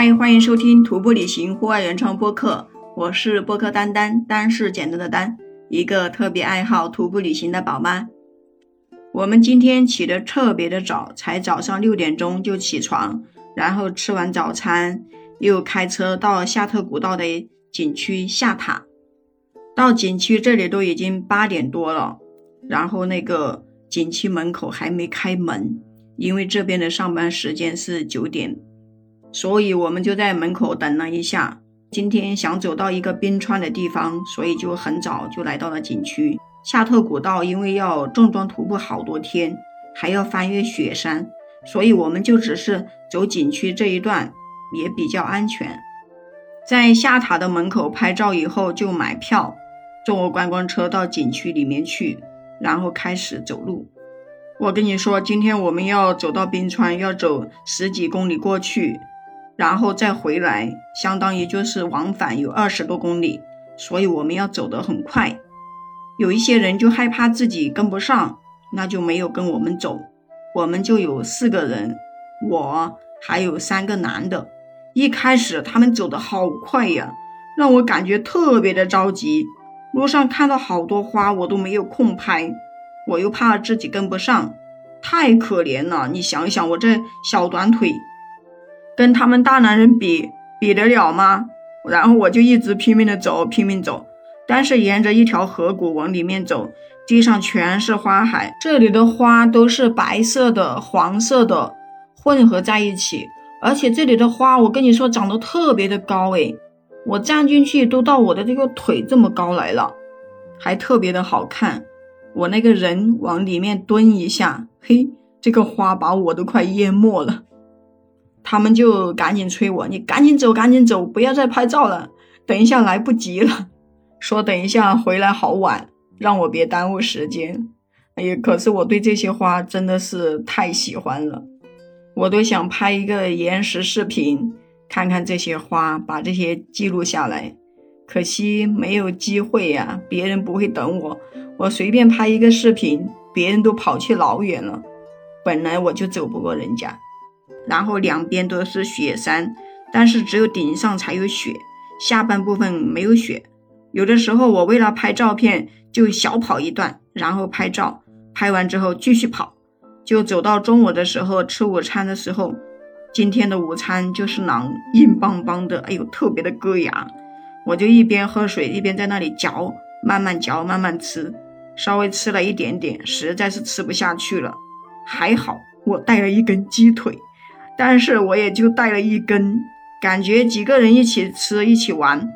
嗨，欢迎收听徒步旅行户外原创播客，我是播客丹丹，丹是简单的丹，一个特别爱好徒步旅行的宝妈。我们今天起得特别的早，才早上六点钟就起床，然后吃完早餐，又开车到夏特古道的景区下塔。到景区这里都已经八点多了，然后那个景区门口还没开门，因为这边的上班时间是九点。所以我们就在门口等了一下。今天想走到一个冰川的地方，所以就很早就来到了景区夏特古道。因为要重装徒步好多天，还要翻越雪山，所以我们就只是走景区这一段，也比较安全。在下塔的门口拍照以后，就买票，坐观光车到景区里面去，然后开始走路。我跟你说，今天我们要走到冰川，要走十几公里过去。然后再回来，相当于就是往返有二十多公里，所以我们要走得很快。有一些人就害怕自己跟不上，那就没有跟我们走。我们就有四个人，我还有三个男的。一开始他们走得好快呀，让我感觉特别的着急。路上看到好多花，我都没有空拍，我又怕自己跟不上，太可怜了。你想想，我这小短腿。跟他们大男人比比得了吗？然后我就一直拼命的走，拼命走。但是沿着一条河谷往里面走，地上全是花海，这里的花都是白色的、黄色的混合在一起，而且这里的花，我跟你说长得特别的高诶，我站进去都到我的这个腿这么高来了，还特别的好看。我那个人往里面蹲一下，嘿，这个花把我都快淹没了。他们就赶紧催我，你赶紧走，赶紧走，不要再拍照了，等一下来不及了。说等一下回来好晚，让我别耽误时间。哎呀，可是我对这些花真的是太喜欢了，我都想拍一个延时视频，看看这些花，把这些记录下来。可惜没有机会呀，别人不会等我，我随便拍一个视频，别人都跑去老远了。本来我就走不过人家。然后两边都是雪山，但是只有顶上才有雪，下半部分没有雪。有的时候我为了拍照片，就小跑一段，然后拍照，拍完之后继续跑，就走到中午的时候吃午餐的时候，今天的午餐就是馕，硬邦邦的，哎呦，特别的硌牙。我就一边喝水一边在那里嚼，慢慢嚼，慢慢吃，稍微吃了一点点，实在是吃不下去了。还好我带了一根鸡腿。但是我也就带了一根，感觉几个人一起吃一起玩。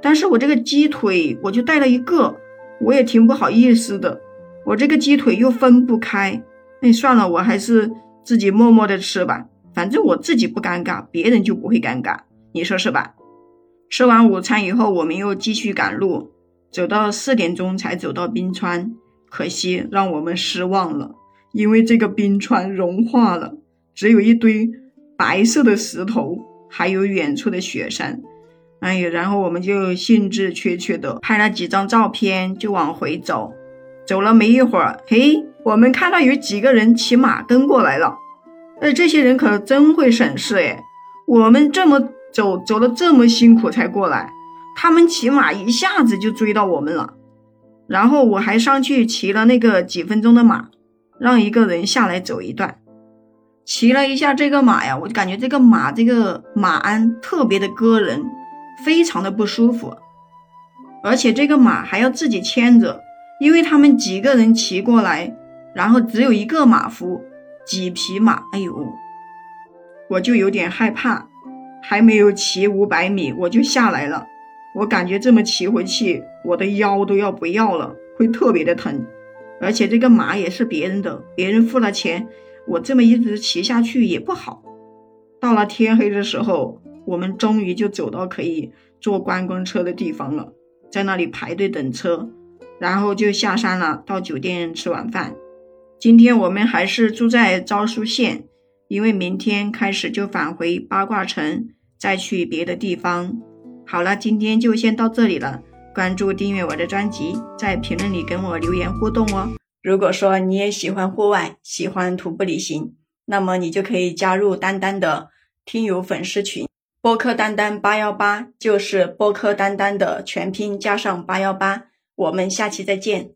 但是我这个鸡腿我就带了一个，我也挺不好意思的。我这个鸡腿又分不开，那算了，我还是自己默默的吃吧。反正我自己不尴尬，别人就不会尴尬，你说是吧？吃完午餐以后，我们又继续赶路，走到四点钟才走到冰川，可惜让我们失望了，因为这个冰川融化了，只有一堆。白色的石头，还有远处的雪山，哎呀，然后我们就兴致缺缺的拍了几张照片，就往回走。走了没一会儿，嘿，我们看到有几个人骑马跟过来了。哎，这些人可真会省事哎！我们这么走，走了这么辛苦才过来，他们骑马一下子就追到我们了。然后我还上去骑了那个几分钟的马，让一个人下来走一段。骑了一下这个马呀，我就感觉这个马这个马鞍特别的硌人，非常的不舒服，而且这个马还要自己牵着，因为他们几个人骑过来，然后只有一个马夫，几匹马，哎呦，我就有点害怕，还没有骑五百米我就下来了，我感觉这么骑回去，我的腰都要不要了，会特别的疼，而且这个马也是别人的，别人付了钱。我这么一直骑下去也不好。到了天黑的时候，我们终于就走到可以坐观光车的地方了，在那里排队等车，然后就下山了，到酒店吃晚饭。今天我们还是住在昭苏县，因为明天开始就返回八卦城，再去别的地方。好了，今天就先到这里了。关注订阅我的专辑，在评论里跟我留言互动哦。如果说你也喜欢户外，喜欢徒步旅行，那么你就可以加入丹丹的听友粉丝群。播客丹丹八幺八就是播客丹丹的全拼加上八幺八。我们下期再见。